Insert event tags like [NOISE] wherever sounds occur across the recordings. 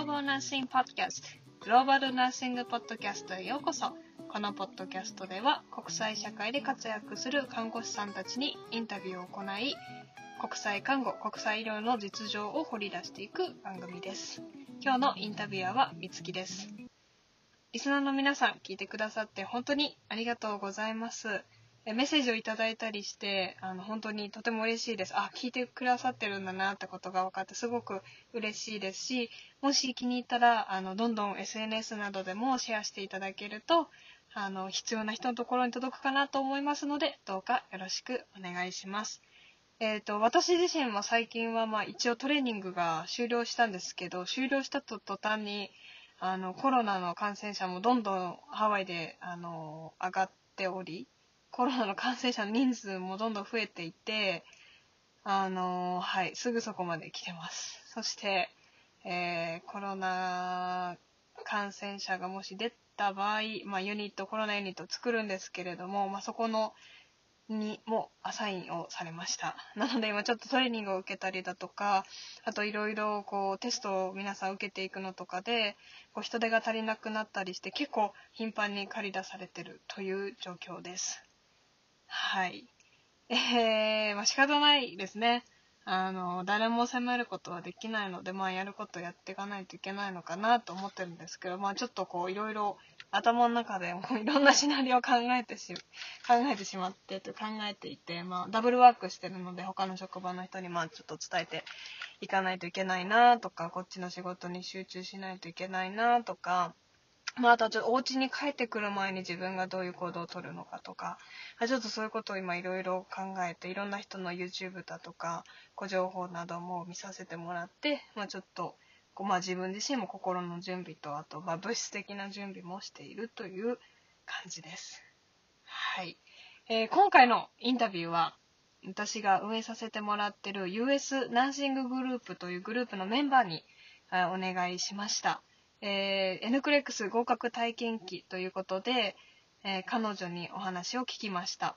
Global Nursing Podcast グローバルナーシングポッドキャストへようこそ。このポッドキャストでは国際社会で活躍する看護師さんたちにインタビューを行い国際看護国際医療の実情を掘り出していく番組です。今日のインタビュアーはみつきです。リスナーの皆さん聞いてくださって本当にありがとうございます。メッセージをいただいたりしてあの本当にとても嬉しいですあ聞いてくださってるんだなってことが分かってすごく嬉しいですしもし気に入ったらあのどんどん SNS などでもシェアしていただけるとあの必要な人のところに届くかなと思いますのでどうかよろしくお願いします。えーと、私自身も最近はまあ一応トレーニングが終了したんですけど終了したと途端にあのコロナの感染者もどんどんハワイであの上がっておりコロナの感染者の人数もどんどん増えていて、あのはい、すぐそこまで来てます。そして、えー、コロナ感染者がもし出た場合、まあ、ユニット、コロナユニットを作るんですけれども、まあ、そこの、にもアサインをされました。なので今ちょっとトレーニングを受けたりだとか、あといろいろこうテストを皆さん受けていくのとかで、こう人手が足りなくなったりして結構頻繁に借り出されてるという状況です。はい。えー、まあ仕方ないですね。あの、誰も責めることはできないので、まあやることやっていかないといけないのかなと思ってるんですけど、まあちょっとこういろいろ頭の中でもいろんなシナリオを考えてし、考えてしまってと考えていて、まあダブルワークしてるので他の職場の人にまあちょっと伝えていかないといけないなとか、こっちの仕事に集中しないといけないなとか、まあ、あとはちょっとお家に帰ってくる前に自分がどういう行動をとるのかとか、ちょっとそういうことを今いろいろ考えて、いろんな人の YouTube だとか、ご情報なども見させてもらって、まあ、ちょっと、まあ、自分自身も心の準備と、あと、ま、物質的な準備もしているという感じです。はい。えー、今回のインタビューは、私が運営させてもらってる US ナーシンググループというグループのメンバーにお願いしました。えー、N クレックス合格体験記ということで、えー、彼女にお話を聞きました。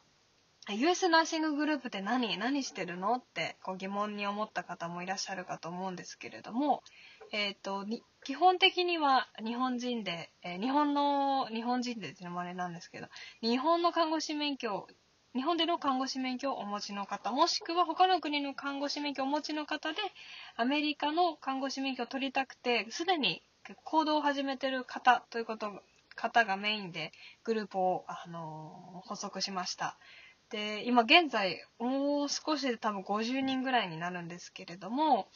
US ナーシンググループって何？何してるの？ってこう疑問に思った方もいらっしゃるかと思うんですけれども、えーと、基本的には日本人で、えー、日本の日本人でっていうのもあれなんですけど日本の看護師免許日本での看護師免許をお持ちの方もしくは他の国の看護師免許をお持ちの方でアメリカの看護師免許を取りたくてすでに行動を始めてる方ということ方がメインでグループを、あのー、補足しました。で、今現在、もう少しで多分50人ぐらいになるんですけれども、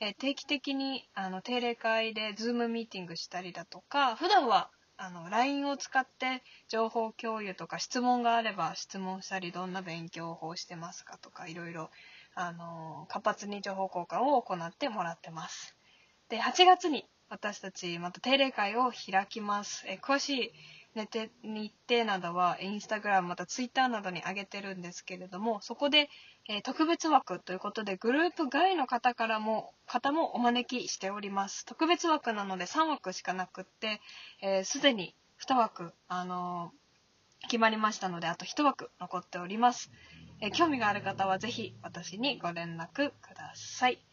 え定期的にあの定例会で Zoom ミーティングしたりだとか、普段はあの LINE を使って情報共有とか質問があれば質問したり、どんな勉強法をしてますかとか、いろいろ、あの活発に情報交換を行ってもらってます。で、8月に私たちまた定例会を開きます。え詳しい日程などはインスタグラムまたツイッターなどに上げてるんですけれどもそこで、え、特別枠ということでグループ外の方からも方もお招きしております。特別枠なので3枠しかなくってすで、ー、に2枠、あのー、決まりましたのであと1枠残っております、え、興味がある方はぜひ私にご連絡ください。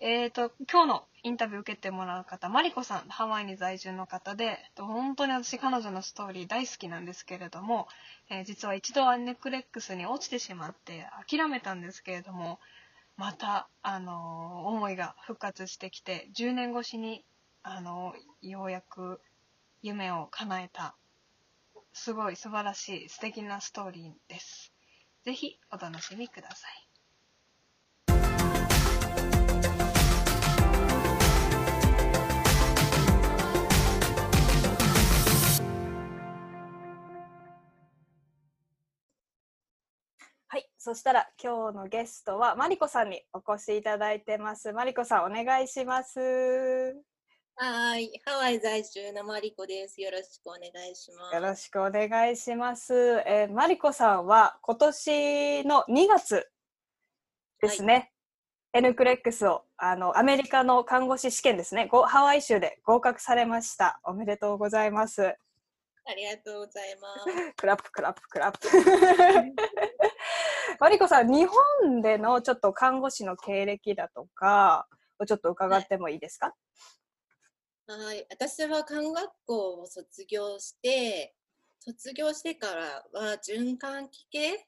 えっ、ー、と、今日のインタビュー受けてもらう方、マリコさん、ハワイに在住の方で、本当に私彼女のストーリー大好きなんですけれども、えー、実は一度アンネクレックスに落ちてしまって諦めたんですけれども、また、あのー、思いが復活してきて、10年越しに、あのー、ようやく夢を叶えた、すごい素晴らしい素敵なストーリーです。ぜひお楽しみください。そしたら今日のゲストはマリコさんにお越しいただいてます。マリコさんお願いします。はい、ハワイ在住のマリコです。よろしくお願いします。よろしくお願いします。えー、マリコさんは今年の2月ですね。はい、エヌクレックスをあのアメリカの看護師試験ですね。ハワイ州で合格されました。おめでとうございます。ありがとうございます。クラップクラップクラップ。[LAUGHS] マリコさん、日本でのちょっと看護師の経歴だとかをちょっと伺ってもいいですか、はい、私は看学校を卒業して、卒業してからは循環器系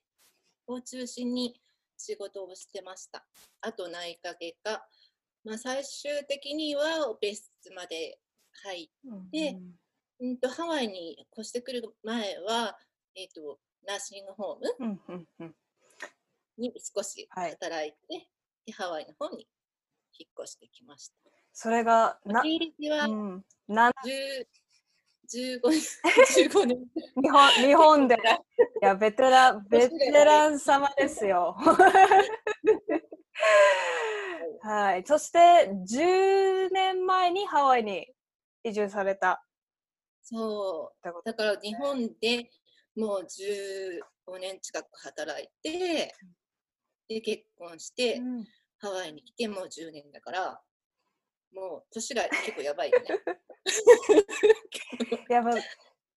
を中心に仕事をしてました。あと内科外科。まあ、最終的にはオペ室まで入っでうんとハワイに越してくる前は、えっとナーシングホームうんうんうんに少しはい働いて、でハワイの方に引っ越してきました。それがな、経歴はうん、な10 15年 [LAUGHS] 15年日本日本でいやベテラン [LAUGHS] ベテラン様ですよ。はい。そして10年前にハワイに移住されたそう。だから日本でもう15年近く働いて、で結婚して、と。ハワイに来てもう10年だから、もう年が結構やばいよね。[LAUGHS] いやまあ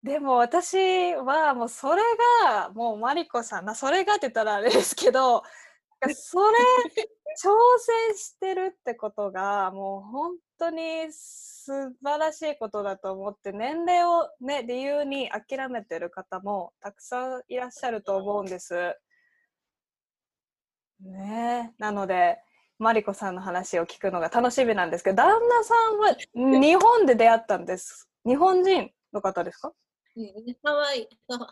でも私はもうそれがもうマリコさんなそれがって言ったらあれですけどそれ挑戦してるってことがもう本当に素晴らしいことだと思って年齢をね理由に諦めてる方もたくさんいらっしゃると思うんです。ねえなのでマリコさんの話を聞くのが楽しみなんですけど旦那さんは日本で出会ったんです。日本人の方ですか？うんハワイ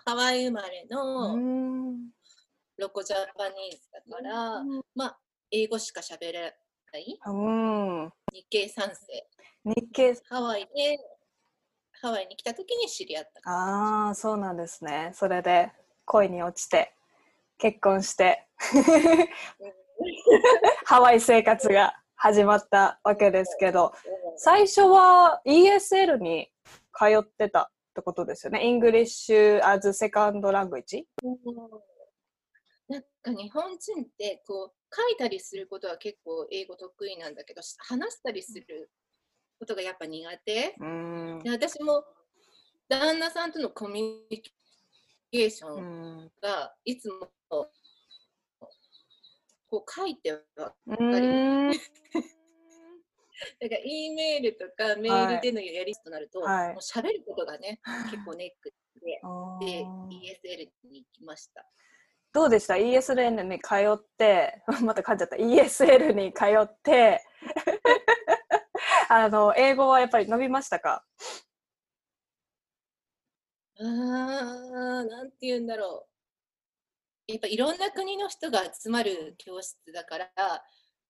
ハワイ生まれうのんロコジャパニーズだから、まあ、英語しか喋れない。うん。日系3世。日系。ハワイで、ハワイに来た時に知り合った。ああそうなんですね。それで恋に落ちて結婚して。ハワイ生活が始まったわけですけど最初は ESL に通ってたってことですよね。 English as second languageなんか日本人ってこう書いたりすることは結構英語得意なんだけど話したりすることがやっぱ苦手？うん。で私も旦那さんとのコミュニケーショうンん。がいつもこう書いてはうん。[LAUGHS] だから E メールとかメールでのやりとなると、はい。もう喋ることがね結構ネックで。[LAUGHS] あでー ESL に行きました。どうでした ?ESL に通って、[LAUGHS] また噛んじゃった。ESL に通って、[LAUGHS] あの、英語はやっぱり伸びましたか？あーなんて言うんだろう。やっぱいろんな国の人が集まる教室だから、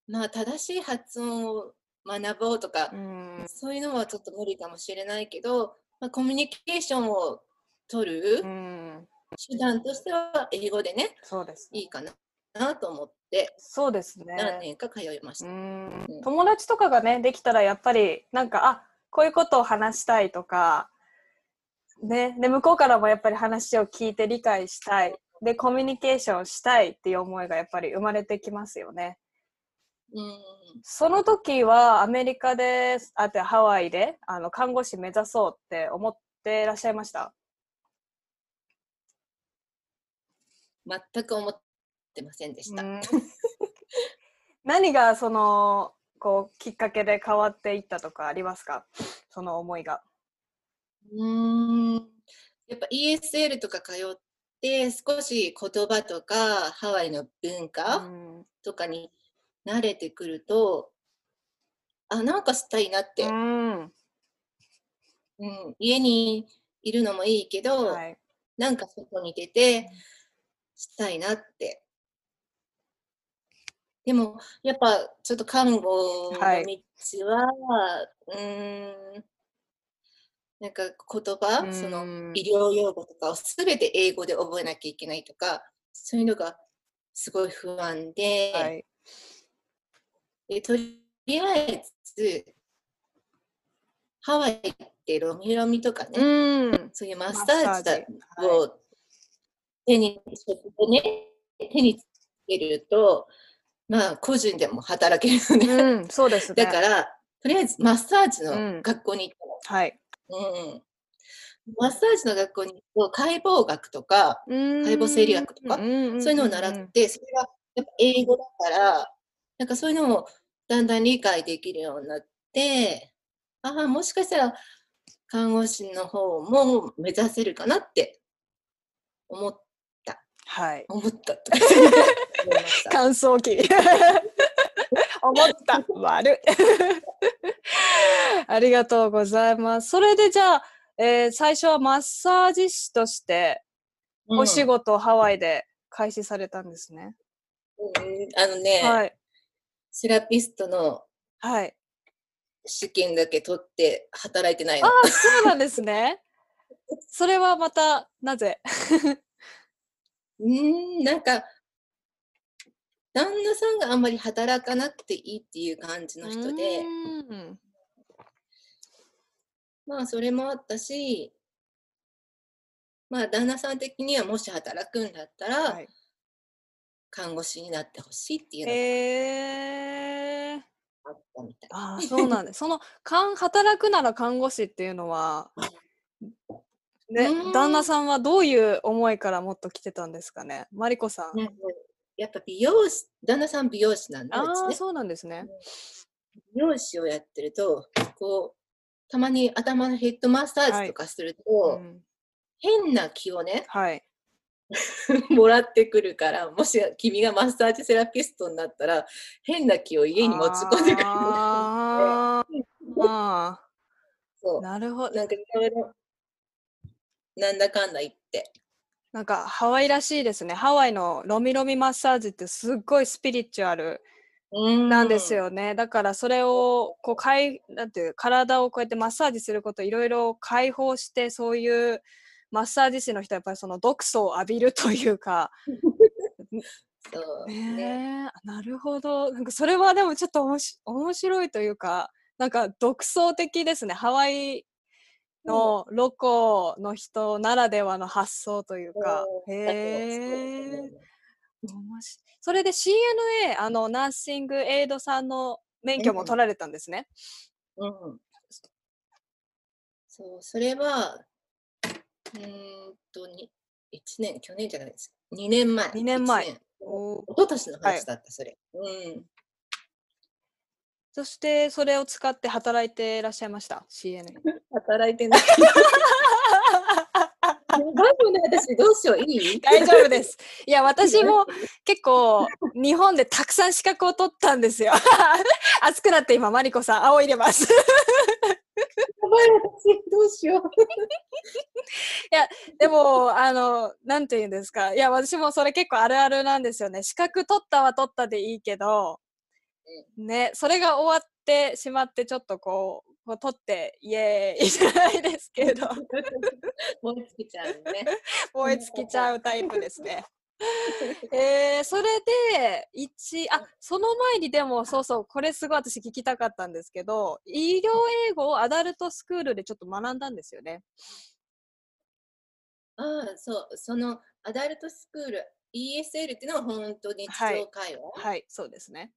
まあ正しい発音を学ぼうとか、ん。そういうのはちょっと無理かもしれないけど、まあ、コミュニケーションを取るうん。手段としては英語でね、そうですね。いいかななと思ってそうです何ね。年か通いましうた。んうん友達とかがね、できたらやっぱり、なんか、あ、こういうことを話したいとか、ね、で、向こうからもやっぱり話を聞いて理解したい。で、コミュニケーションしたいっていう思いがやっぱり生まれてきますよね。うんその時はアメリカで、あとハワイであの看護師目指そうって思ってらっしゃいました？全く思ってませんでした。[LAUGHS] 何がそのこうきっかけで変わっていったとかありますか？その思いが。うーん。やっぱ ESL とか通って少し言葉とかハワイの文う化ん。とかに慣れてくると、あなんかしたいなって、うん。うん。家にいるのもいいけど、はい。なんか外に出てしたいなって。でもやっぱちょっと看護の道は、はいうーんなんか言葉、そのうん医療用語とかをすべて英語で覚えなきゃいけないとか、そういうのがすごい不安で、はい。でとりあえず、ハワイってロミロミとかね、うん。そういうマッサージを手に、食でね、手につけると、まあ個人でも働けるよね。うん、そうですね。だから、とりあえずマッサージうんの学校に行ったの。はい。うんマッサージの学校に行くと解剖学とか、解解剖生理学とかそういうのを習って、それがやっぱ英語だから、なんかそういうのもだんだん理解できるようになって、ああ、もしかしたら看護師の方も目指せるかなって思っはい。思ったとか [LAUGHS] 思いました。感想期。[LAUGHS] 思った。悪い。[LAUGHS] ありがとうございます。それでじゃあ、えー最初はマッサージ師としてお仕うん事をハワイで開始されたんですね。うんあのね、はい。セラピストのはい。試験だけ取って働いてないの。ああ、そうなんですね。それはまた、なぜ？うーん、なんか、旦那さんがあんまり働かなくていいっていう感じの人で、うーんまあそれもあったし、まあ旦那さん的にはもし働くんだったら、はい看護師になってほしいっていうのえー、があったみたい。ああ、そうなんです。その、かん働くなら看護師っていうのは、[LAUGHS] ね旦那さんはどういう思いからもっと来てたんですかね？マリコさん。やっぱ美容師、旦那さん美容師なんだうちああ、ね。そうなんですね。美容師をやってると、こう、たまに頭のヘッドマッサージとかすると、うん変な気をね、はい。[LAUGHS] もらってくるから、もし君がマッサージセラピストになったら、変な気を家に持ち込んでくる [LAUGHS] なるほう。ど。なんかいろいろ、なんだかんだ言って。なんかハワイらしいですね。ハワイのロミロミマッサージってすっごいスピリチュアルなんですよね。だからそれをこうかいなんていう体をこうやってマッサージすることいろいろ解放してそういうマッサージ師の人はやっぱりその毒素を浴びるというか。[LAUGHS] そう。ねなるほど。なんかそれはでもちょっとおもし面白いというかなんか独創的ですね。ハワイのロコの人ならではの発想というか。そうへだとそうえ。それで CNA あのナーシングエイドさんの免許もうん取られたんですね。うん。そう、それは、うーんと、に1年、去年じゃないです。2年前。二年前お一昨年の話だった、それ。うん。そしてそれを使って働いていらっしゃいました CNA。[LAUGHS] 働いてない。[LAUGHS] やばいよね、私、どうしよう、いい？大丈夫です。いや私も結構日本でたくさん資格を取ったんですよ。[LAUGHS] 熱くなって今マリコさん青入れます。やばい、私、どうしよう。でもあのなんて言うんですかいや私もそれ結構あるあるなんですよね。資格取ったは取ったでいいけどねそれが終わってしまってちょっとこうこう取ってイエーイじゃないですけど [LAUGHS] 燃え尽きちゃうね。燃え尽きちゃうタイプですね。えー、それで一あその前にでもそうそうこれすごい私聞きたかったんですけど医療英語をアダルトスクールでちょっと学んだんですよね。ああ、そう、そのアダルトスクール、ESL っていうのは本当に日はい常会話。はいそうですね。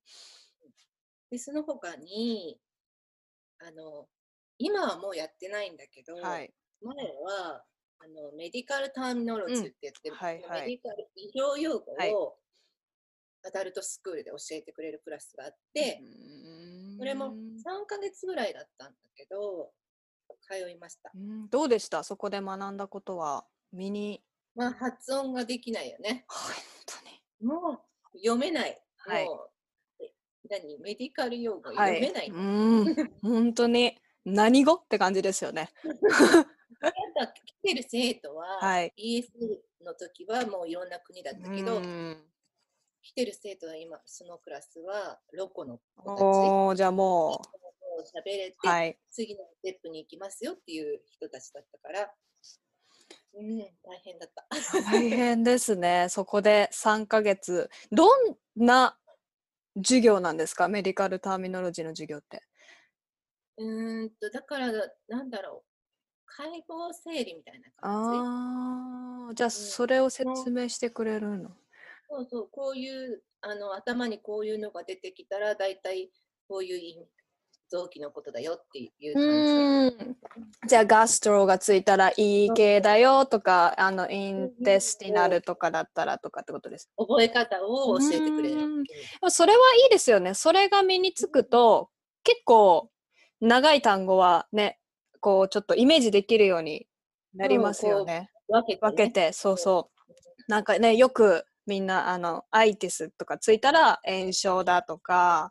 で、その他に、あの、今はもうやってないんだけど、はい。前はあのメディカルターミノロジーって言って、うんはい。はい。メディカル医療用語はいをアダルトスクールで教えてくれるクラスがあって、それも3ヶ月ぐらいだったんだけど、通いました。うん。どうでした？そこで学んだことは？身にまあ、発音ができないよね。本当に。もう読めない。はい。もうえ何メディカル用語はい読めない。うん本当に何語って感じですよね。来てる生徒は、はい ES の時はもういろんな国だったけど、うん来てる生徒は今、そのクラスはロコの子たち。おーじゃあももう喋れて、うはい次のステップに行きますよっていう人たちだったから、うん、大変だった。大変ですね。そこで3ヶ月。どんな授業なんですか？メディカルターミノロジーの授業って。うーんと、だから、なんだろう、解剖整理みたいな感じ。ああ、じゃあそれを説明してくれるの？そうそう、こういう、あの、頭にこういうのが出てきたら、だいたいこういう意味臓器のことだよっていう感じ。じゃあガストロがついたらいい系だよとか、あのインテスティナルとかだったらとかってことです。覚え方を教えてくれる。うんそれはいいですよね。それが身につくと結構長い単語はね、こうちょっとイメージできるようになりますよね。分けて、ね、分けて、そうそう。なんかね、よくみんな、あの、アイティスとかついたら炎症だとか、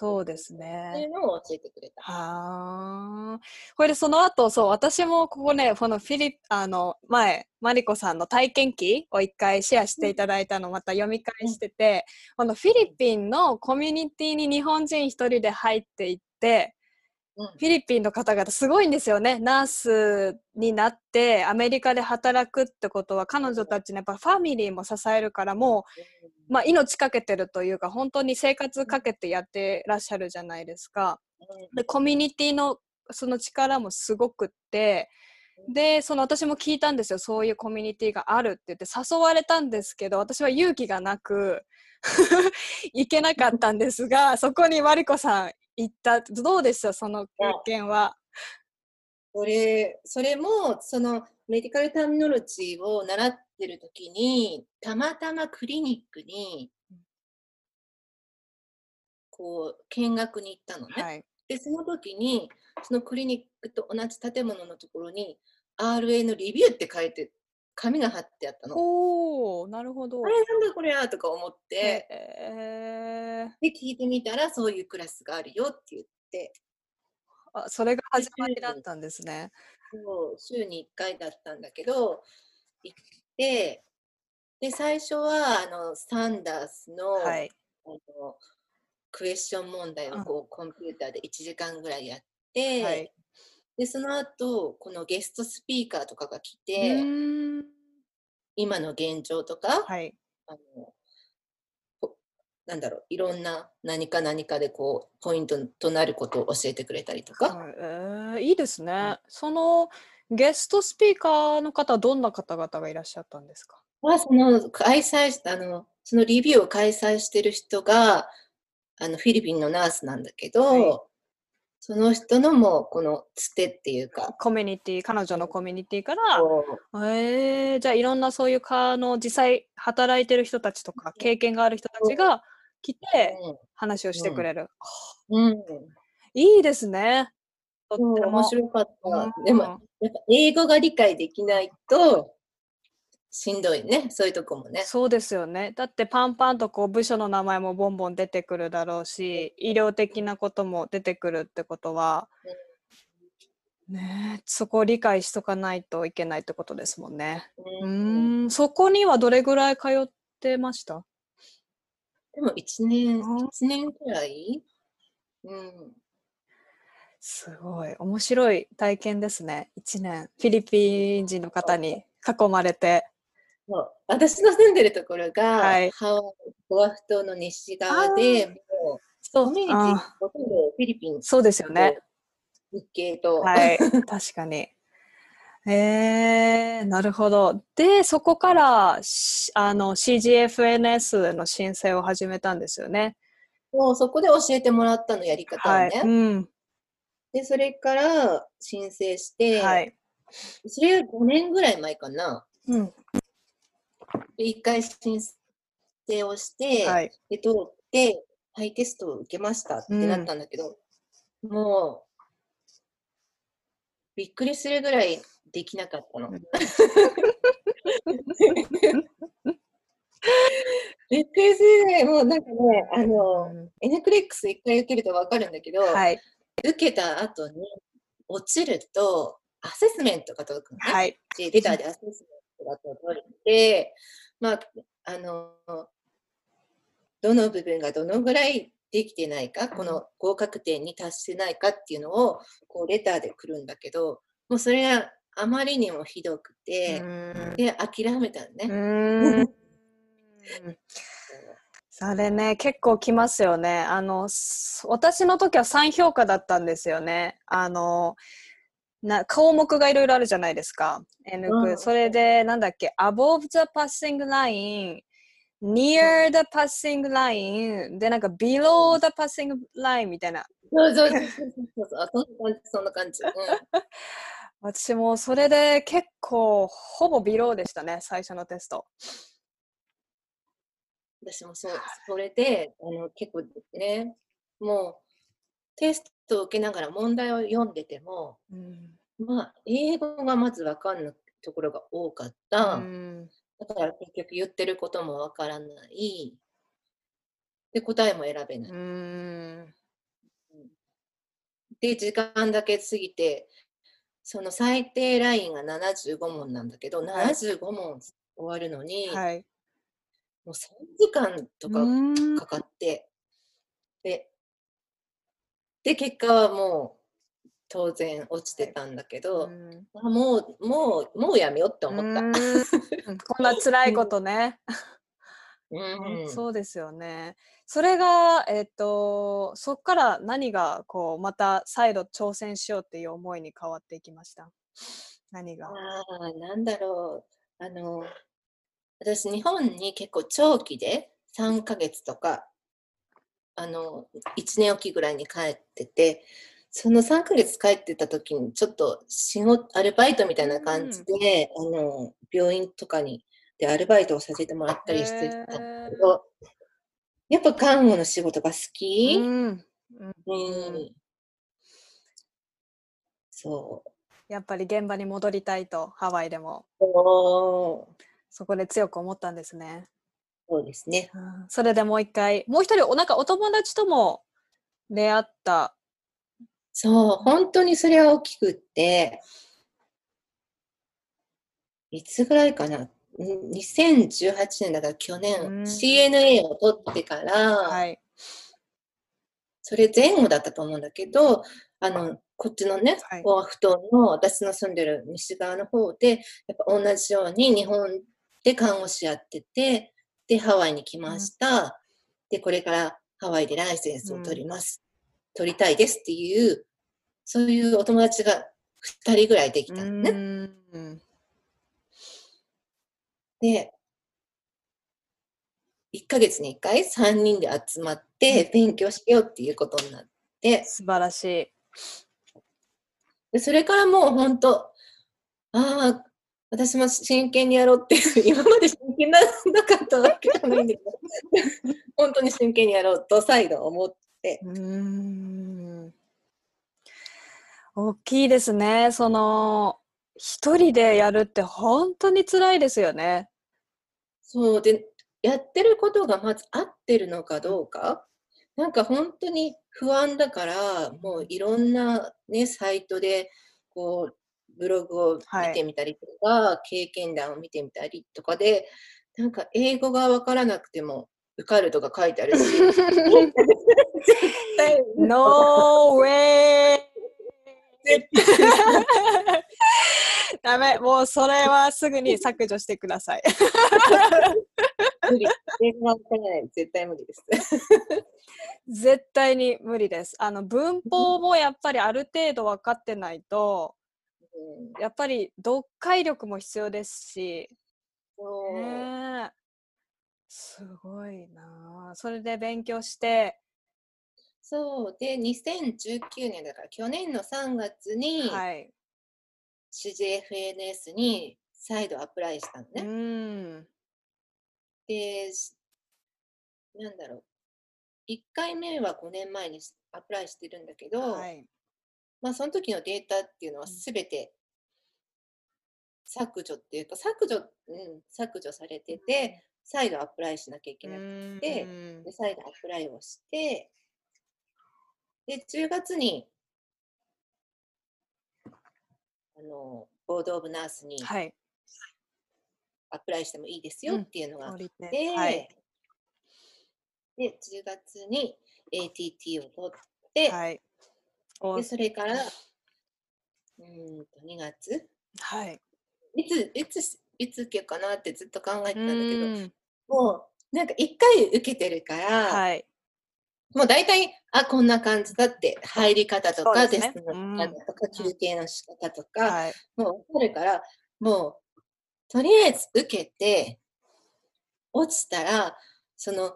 そうですそういねう。のを教えてくれた。はあ。これでその後、そう、私もここね、このフィリあの、前、マリコさんの体験記を一回シェアしていただいたのをまた読み返してて、このフィリピンのコミュニティに日本人一人で入っていって、うんフィリピンの方々すごいんですよね。ナースになってアメリカで働くってことは彼女たちのやっぱファミリーも支えるからもう、まあ、命かけてるというか本当に生活かけてやってらっしゃるじゃないですか。でコミュニティのその力もすごくってでその私も聞いたんですよ。そういうコミュニティがあるって言って誘われたんですけど私は勇気がなく [LAUGHS] 行けなかったんですがそこにマリコさん行った。どうでした？その経験は。それそれもそのメディカルターミノロジーを習ってる時にたまたまクリニックにこう見学に行ったのね。はい、でその時にそのクリニックと同じ建物のところに RA のレビューって書いて紙が貼ってあったの。おーなるほどあ。れなんだこれやとか思って、えーで聞いてみたらそういうクラスがあるよって言ってあそれが始まりだったんですね。そう週に1回だったんだけど行ってで最初はあのサンダースの,、はい、あのクエスチョン問題うん。をこうコンピューターで1時間ぐらいやって、はい。でその後このゲストスピーカーとかが来うて、今の現状とか、はい。あのこなんだろういろんな何か何かでこうポイントとなることを教えてくれたりとか、はい。えーいいですね。そのゲストスピーカーの方はどんな方々がいらっしゃったんですか？はその開催しあのそのレビューを開催してる人があのフィリピンのナースなんだけど、はい。その人のもこのつてっていうか、コミュニティ、彼女のコミュニティから、こえー、じゃあいろんなそういう科の実際働いてる人たちとか経験がある人たちが来て話をしてくれる。うんうんいいですね。とっても面白かった。うんでもやっぱ英語が理解できないとしんどいねそういうとこもね。そうですよね。だってパンパンとこう部署の名前もボンボン出てくるだろうし、医療的なことも出てくるってことは、ねえ、そこを理解しとかないといけないってことですもんね。うん、そこにはどれぐらい通ってました？でも1年あ一年くらい、うん、すごい。面白い体験ですね。1年。フィリピン人の方に囲まれて。そう。私の住んでるところが、はい。ハワイオアフ島の西側でもうそコミュニティあほとんどフィリピンそうですよね。日系と、はい、確かに。えー、なるほど。で、そこからしあの CGFNS の申請を始めたんですよね。もうそこで教えてもらったのやり方をね、はい。うん。でそれから申請して、はい。それ5年ぐらい前かなうん。で1回申請をして、はい。で通ってハイテストを受けましたってなったんだけど、もうびっくりするぐらいできなかったの。うん [LAUGHS] びっくりするぐらいもうなんかねあの、うん N クレックス1回受けると分かるんだけど、はい。受けた後に落ちるとアセスメントが届くのね。はい。でレターでアセスメントが届いて、まあ、あの、どの部分がどのぐらいできてないか、この合格点に達してないかっていうのを、こう、レターで来るんだけど、もうそれがあまりにもひどくうて、で、諦めたね。ーん [LAUGHS] あれね、結構きますよね。あの、す私の時は3評価だったんですよね。あの、な項目がいろいろあるじゃないですか。N クうんそれで、なんだっけ、above the passing line, near the passing line, で、なんか below the passing line みたいな。そうそう。[LAUGHS] そうそうそんな感じ、そんな感じ。うん。[LAUGHS] 私もそれで結構、ほぼ below でしたね、最初のテスト。私もそう、それで、あの、結構ね、もう、テストを受けながら問題を読んでても、うん。まあ、英語がまず分かんないところが多かった。うんだから結局言ってることも分からない。で、答えも選べない。うんで、時間だけ過ぎて、その最低ラインが75問なんだけど、はい75問終わるのに、はい。もう3時間とかうんかかって、で、で、結果はもう当然落ちてたんだけど、うんあもう、もう、もうやめようって思った。うんこんな辛いことね。うんそうですよね。それが、えっ、と、そっから何が、こう、また再度挑戦しようっていう思いに変わっていきました？何が？ああ、なんだろう。あの、私、日本に結構長期で3ヶ月とか、あの、1年おきぐらいに帰ってて、その3ヶ月帰ってた時に、ちょっと仕事、アルバイトみたいな感じで、あの、病院とかに、で、アルバイトをさせてもらったりしてたんだけど、やっぱ看護の仕事が好き。うん、うん。そう。やっぱり現場に戻りたいと、ハワイでも。そこで強く思ったんですね。そうですね。うんそれでもう一回、もう一人、おなんかお友達とも出会った。そう、本当にそれは大きくって、いつぐらいかな、ん2018年だから去年、うん。CNA を取ってから、はい。それ前後だったと思うんだけど、あの、こっちのねはい、オアフ島の私の住んでる西側の方で、やっぱ同じように日本で看護師やってて、で、ハワイに来ました。で、これからハワイでライセンスを取ります。取りたいですっていう、そういうお友達が2人ぐらいできたのね。うんで、1ヶ月に1回3人で集まって勉強しようっていうことになって、素晴らしい。でそれからもう本当、ああ、私も真剣にやろうっていう、今まで真剣ななかったわけじゃないんだけど、本当に真剣にやろうと再度思って、うーん。大きいですね。その一人でやるって本当に辛いですよね。そう。で、やってることがまず合ってるのかどうか、なんか本当に不安だから、もういろんなね、サイトで、こう、ブログをはい。見てみたりとか、経験談を見てみたりとかで、なんか英語がわからなくても受かるとか書いてあるし、[LAUGHS] 絶対 No way! ダメ、もうそれはすぐに削除してください。無理。絶対無理です。絶対に無理です。あの文法もやっぱりある程度分かってないと、うんやっぱり読解力も必要ですし、ねえすごいなあそれで勉強して、そう。で、2019年だから、去年の3月に、はい。CJFNS に再度アプライしたのうね。ん。で、しなんだろう。1回目は5年前にしアプライしてるんだけど、はい。まあその時のデータっていうのはうんすべて削除っていうか、削除、うん、削除されてて、再度アプライしなきゃいけなくて、うんで、再度アプライをして、で、10月に、あの、ボードオブナースにはい。アプライしてもいいですようんっていうのがあっ降りてて、はい。で、10月に ATT を取って、はい。おで、それから、うーんと、2月？はい。いつ、いつ、いつ受けようかなってずっと考えてたんだけど、うん。もう、なんか1回受けてるから、はい。もう大体、あ、こんな感じだって、入り方とか、ね。テストの仕方とか、うん。休憩の仕方とか、はい。もう分かるから、もう、とりあえず受けて、落ちたら、その、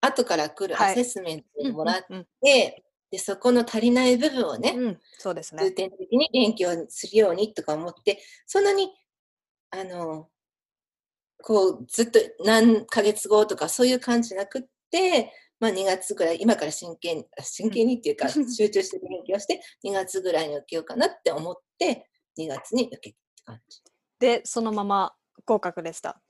後から来るはい。アセスメントをもらっうん。て、で、そこの足りない部分をね、うん。うんそうです重ね。点的に勉強するようにとか思って、そんなに、あの、こう、ずっと何ヶ月後とかそういう感じなくって、まあ、2月ぐらい、今から真剣に、あ真剣にっていうか、うん集中して勉強して、2月ぐらいに受けようかなって思って、2月に受けたって感じ。で、そのまま合格でした？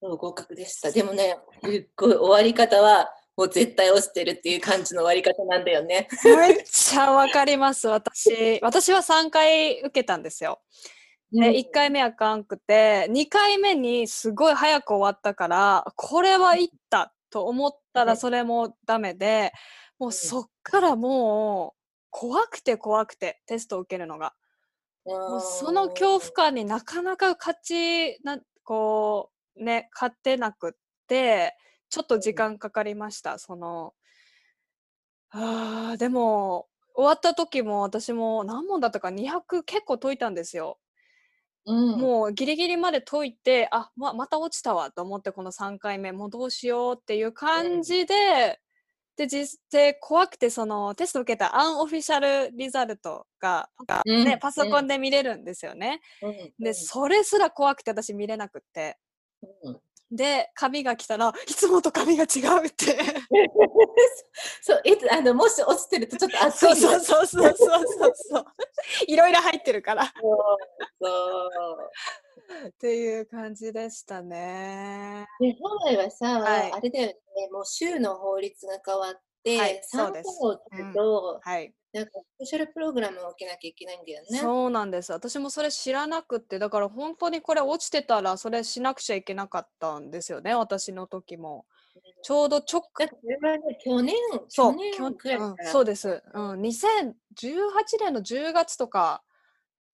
合格でした。でもね、すっごい終わり方は、もう絶対落ちてるっていう感じの終わり方なんだよね。めっちゃわかります。私、私は3回受けたんですよ。で、1回目あかんくて、2回目にすごい早く終わったから、これはいったと思ったうん。らそれもダメで、もうそっからもう怖くて怖くてテストを受けるのが。もうその恐怖感になかなか勝ちなこうね勝てなくってちょっと時間かかりましたその。あーでも終わった時も私も何問だったか200結構解いたんですよ、うん、もうギリギリまで解いてあままた落ちたわと思ってこの3回目もうどうしようっていう感じで、で実際怖くてそのテスト受けたアンオフィシャルリザルトががうん。ね、パソコうんンで見れるんですよね。うん、で、それすら怖くて私見れなくって。うんで、紙が来たらいつもと紙が違うって。[LAUGHS] そう、いつ、あの、もし落ちてるとちょっと熱いそうのそうそうそうそうそう。[LAUGHS] いろいろ入ってるから。そうそうっていう感じでしたね。で、ハワイはさ、はいあれだよね、もう州の法律が変わって、はい3そうです個を取ると、はい。なんかスペシャルプログラムを受けなきゃいけないんだよね。そうなんです。私もそれ知らなくって、だから本当にこれ落ちてたらそれしなくちゃいけなかったんですよね、私の時も。ちょうど直だってそれはね、去年、そう、去年くらいから、うん、そうです。うん、2018年の10月とか、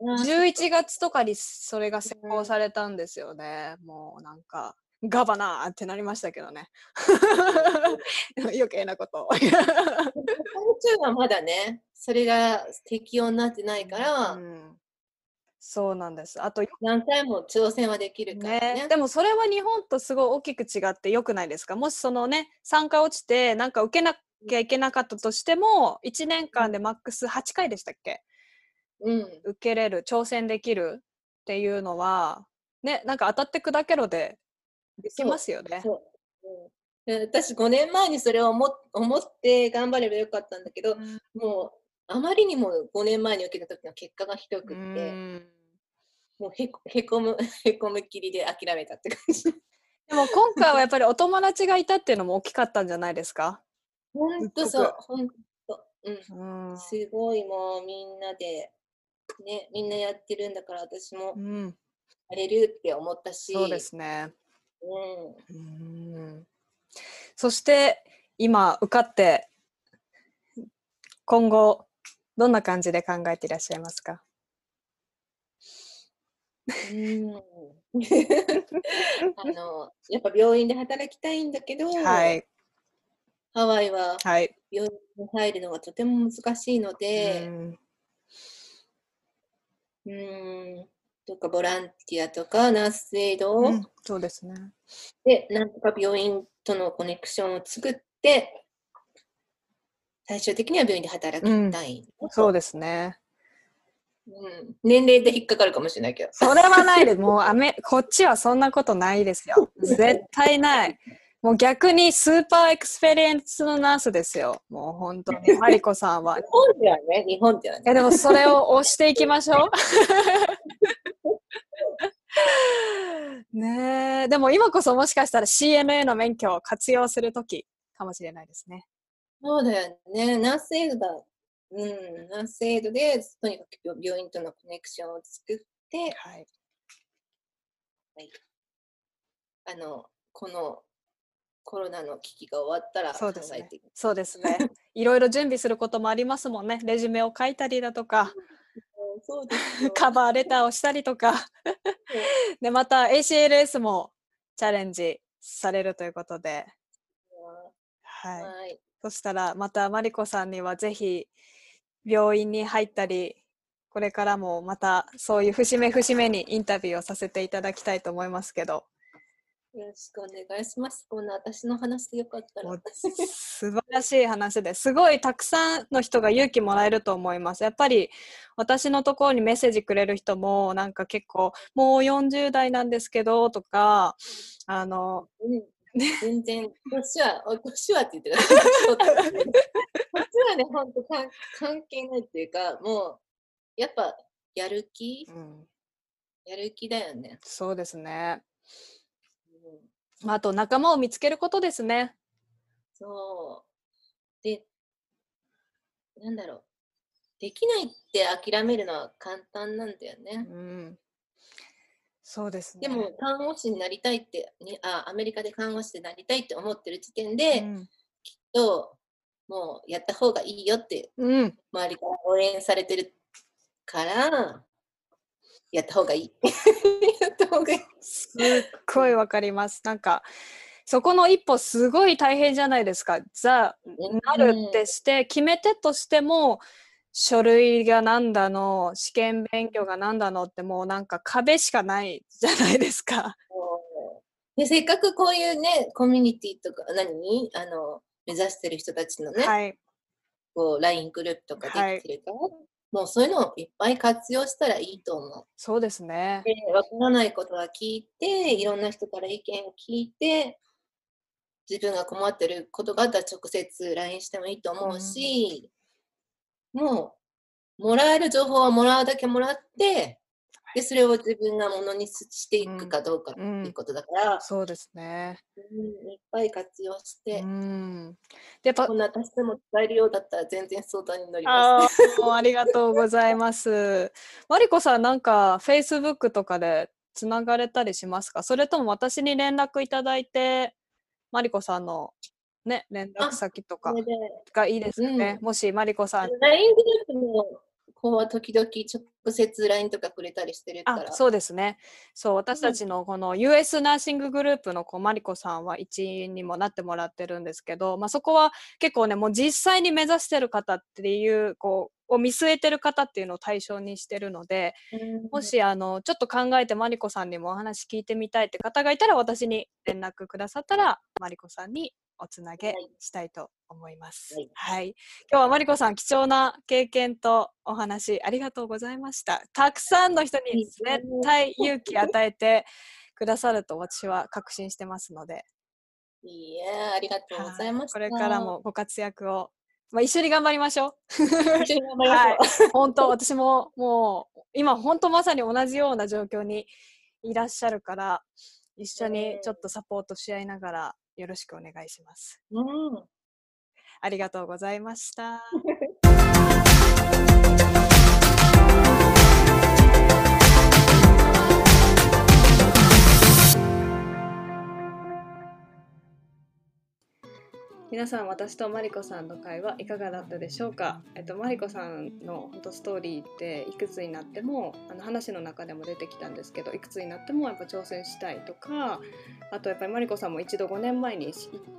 あー11月とかにそれが施行されたんですよね。もうなんか、ガバナーってなりましたけどね。[LAUGHS] 余計なことを。日本中はまだね、それが適用になってないから、うんそうなんです。あと、何回も挑戦はできるからね。ね、でもそれは日本とすごい大きく違って良くないですか？もしそのね3回落ちてなんか受けなきゃいけなかったとしても1年間でマックス8回でしたっけ？うん。受けれる挑戦できるっていうのはねなんか当たって砕けろでできますよね。そう。うん、で私5年前にそれを思っ思って頑張ればよかったんだけど、うんもうあまりにも5年前に受けた時の結果がひどくって、うんもうへこへこむ [LAUGHS] へこむきりで諦めたって感じ。でも今回はやっぱりお友達がいたっていうのも大きかったんじゃないですか、本当そう、本当。うん。うんすごいもうみんなで、ね、みんなやってるんだから私もうん、やれるって思ったし、そうですね。うん。うんそして今受かって今後どんな感じで考えていらっしゃいますか？うん。あのやっぱ病院で働きたいんだけど、はい。ハワイははい。病院に入るのがとても難しいのうで、ん。うん、とかボランティアとかナースエイドうんそうですね。で、なんとか病院とのコネクションを作って、最終的には病院で働きたい。そうですね。うん年齢で引っかかるかもしれないけど。それはないです。[LAUGHS] もうアメこっちはそんなことないですよ。絶対ない。もう逆に super experience のナースですよ。もう本当に。マリコさんは。[LAUGHS] 日本ではね、日本ではね。えでもそれを押していきましょう。ねえ。でも今こそもしかしたら CNA の免許を活用するときかもしれないですね。そうだよね。 nurse aide だ。うん、 nurse aide で、とにかく病病院とのコネクションを作って、はい。あの、このコロナの危機が終わったら考そうですねえていく。そうですね。[LAUGHS] いろいろ準備することもありますもんね。レジュメを書いたりだとか、そうですよカバーレターをしたりとか。で、また ACLS もチャレンジされるということで。はい。はい。そしたらまたマリコさんにはぜひ病院に入ったりこれからもまたそういう節目節目にインタビューをさせていただきたいと思いますけどよろしくお願いします。こんな私の話でよかったら。素晴らしい話ですごいたくさんの人が勇気もらえると思いますやっぱり私のところにメッセージくれる人もなんか結構もう40代なんですけどとかあのうん全然、年は、お年はって言ってる。年はね、本当関関係ないっていうか、もう、やっぱ、やる気？うん、やる気だよね。そうですね。うんあと仲間を見つけることですね。そう。で、なんだろう。できないって諦めるのは簡単なんだようね。ん、そうですね。でも、看護師になりたいって、にあ、アメリカで看護師になりたいって思ってる時点うで、ん、と、もうやった方がいいよってうん、周りから応援されてるから、やった方がいい。やった方がいい。すっごいわかります。なんかそこの一歩すごい大変じゃないですか。ザなるってして決めてとしても書類がなんだの試験勉強がなんだのってもうなんか壁しかないじゃないですか。でせっかくこういうね、コミュニティとか、何？あの、目指してる人たちのね、はい、こう、LINE グループとかできてるから、もうそういうのをいっぱい活用したらいいと思う。そうですね。で、わからないことは聞いて、いろんな人から意見を聞いて、自分が困ってることがあったら直接 LINE してもいいと思うし、もう、もらえる情報はもらうだけもらって、で、それを自分がものにししていくかどうかっていうことだから、そうですね。うんいっぱい活用して、うん。でやっぱこんな私でも使えるようだったら全然相談に乗りまあす。ーもうありがとうございます。マリコさんなんか Facebook とかでつながれたりしますか？それとも私に連絡いただいてマリコさんのね連絡あ先とかがいいですかね、うもしマリコさん LINE グループの子は時々直接 LINE とかくれたりしてるから。あそうですね。そう私たちのこの US ナーシンググループのこうマリコさんは一員にもなってもらってるんですけど、まあ、そこは結構ねもう実際に目指してる方っていうこうを見据えてる方っていうのを対象にしてるのでうん。もしあのちょっと考えてマリコさんにもお話聞いてみたいって方がいたら私に連絡くださったらマリコさんにおつなげはいしたいと思います。はいはい、今日はマリコさん貴重な経験とお話ありがとうございました。たくさんの人に絶対勇気与えてくださると私は確信してますので、いいえ、ありがとうございました。これからもご活躍を、まあ、一緒に頑張りましょう。一緒に頑張りまはいしょう。、本当私ももう今本当まさに同じような状況にいらっしゃるから一緒にちょっとサポートし合いながらよろしくお願いします。うんありがとうございました。皆さん私とマリコさんの会はいかがだったでしょうか、えっと、マリコさんの本当ストーリーっていくつになってもあの話の中でも出てきたんですけどいくつになってもやっぱ挑戦したいとかあとやっぱりマリコさんも一度5年前に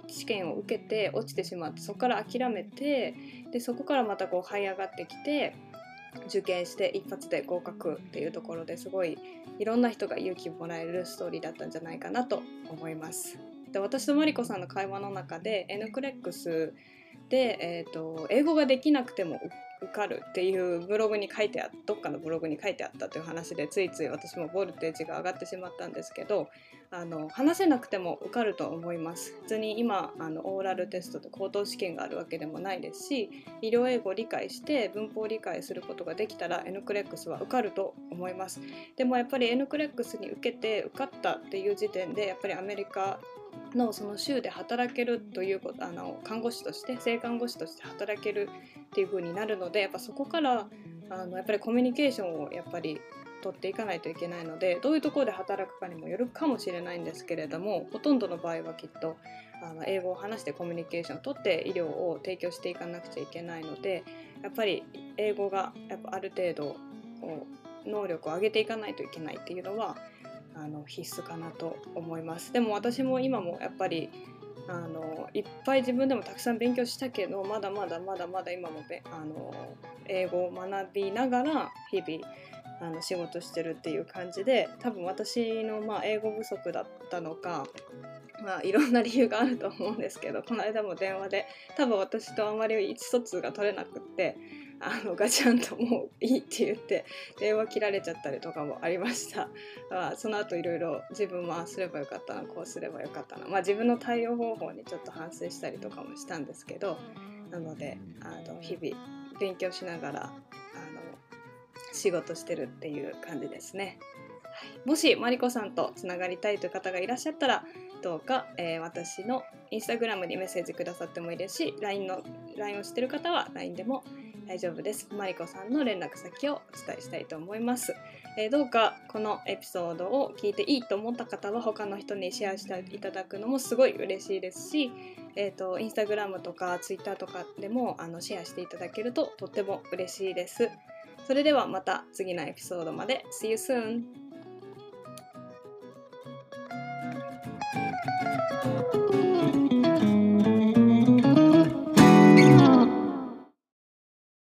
試験を受けて落ちてしまってそこから諦めてでそこからまたこう這い上がってきて受験して一発で合格っていうところですごいいろんな人が勇気をもらえるストーリーだったんじゃないかなと思います。で私とマリコさんの会話の中で N クレックスで、えー、と英語ができなくても受かるっていうブログに書いてあどっかのブログに書いてあったという話でついつい私もボルテージが上がってしまったんですけどあの話せなくても受かると思います。普通に今あのオーラルテストで口頭試験があるわけでもないですし医療英語を理解して文法を理解することができたら N クレックスは受かると思います。でもやっぱり N クレックスに受けて受かったっていう時点でやっぱりアメリカのその州で働けるということあの看護師として性看護師として働けるっていう風になるのでやっぱそこからあのやっぱりコミュニケーションをやっぱり取っていかないといけないのでどういうところで働くかにもよるかもしれないんですけれどもほとんどの場合はきっとあの英語を話してコミュニケーションを取って医療を提供していかなくちゃいけないのでやっぱり英語がやっぱある程度こう能力を上げていかないといけないっていうのはあの必須かなと思います。でも私も今もやっぱりあのいっぱい自分でもたくさん勉強したけどまだまだまだまだ今もべあの英語を学びながら日々あの仕事してるっていう感じで多分私のまあ英語不足だったのかまあいろんな理由があると思うんですけどこの間も電話で多分私とあまり意思疎通が取れなくってあのガチャンともういいって言って電話切られちゃったりとかもありました。[LAUGHS] あその後いろいろ自分もああすればよかったなこうすればよかったなまあ自分の対応方法にちょっと反省したりとかもしたんですけどなのであの日々勉強しながらあの仕事してるっていう感じですね。はい、もしマリコさんとつながりたいという方がいらっしゃったらどうか、えー、私のインスタグラムにメッセージくださってもいいですし LINE, の LINE をしてる方は LINE でも大丈夫です。マリコさんの連絡先をお伝えしたいと思います。えー、どうかこのエピソードを聞いていいと思った方は他の人にシェアしていただくのもすごい嬉しいですし、えーと、インスタグラムとかツイッターとかでもあのシェアしていただけるととっても嬉しいです。それではまた次のエピソードまで。See you soon!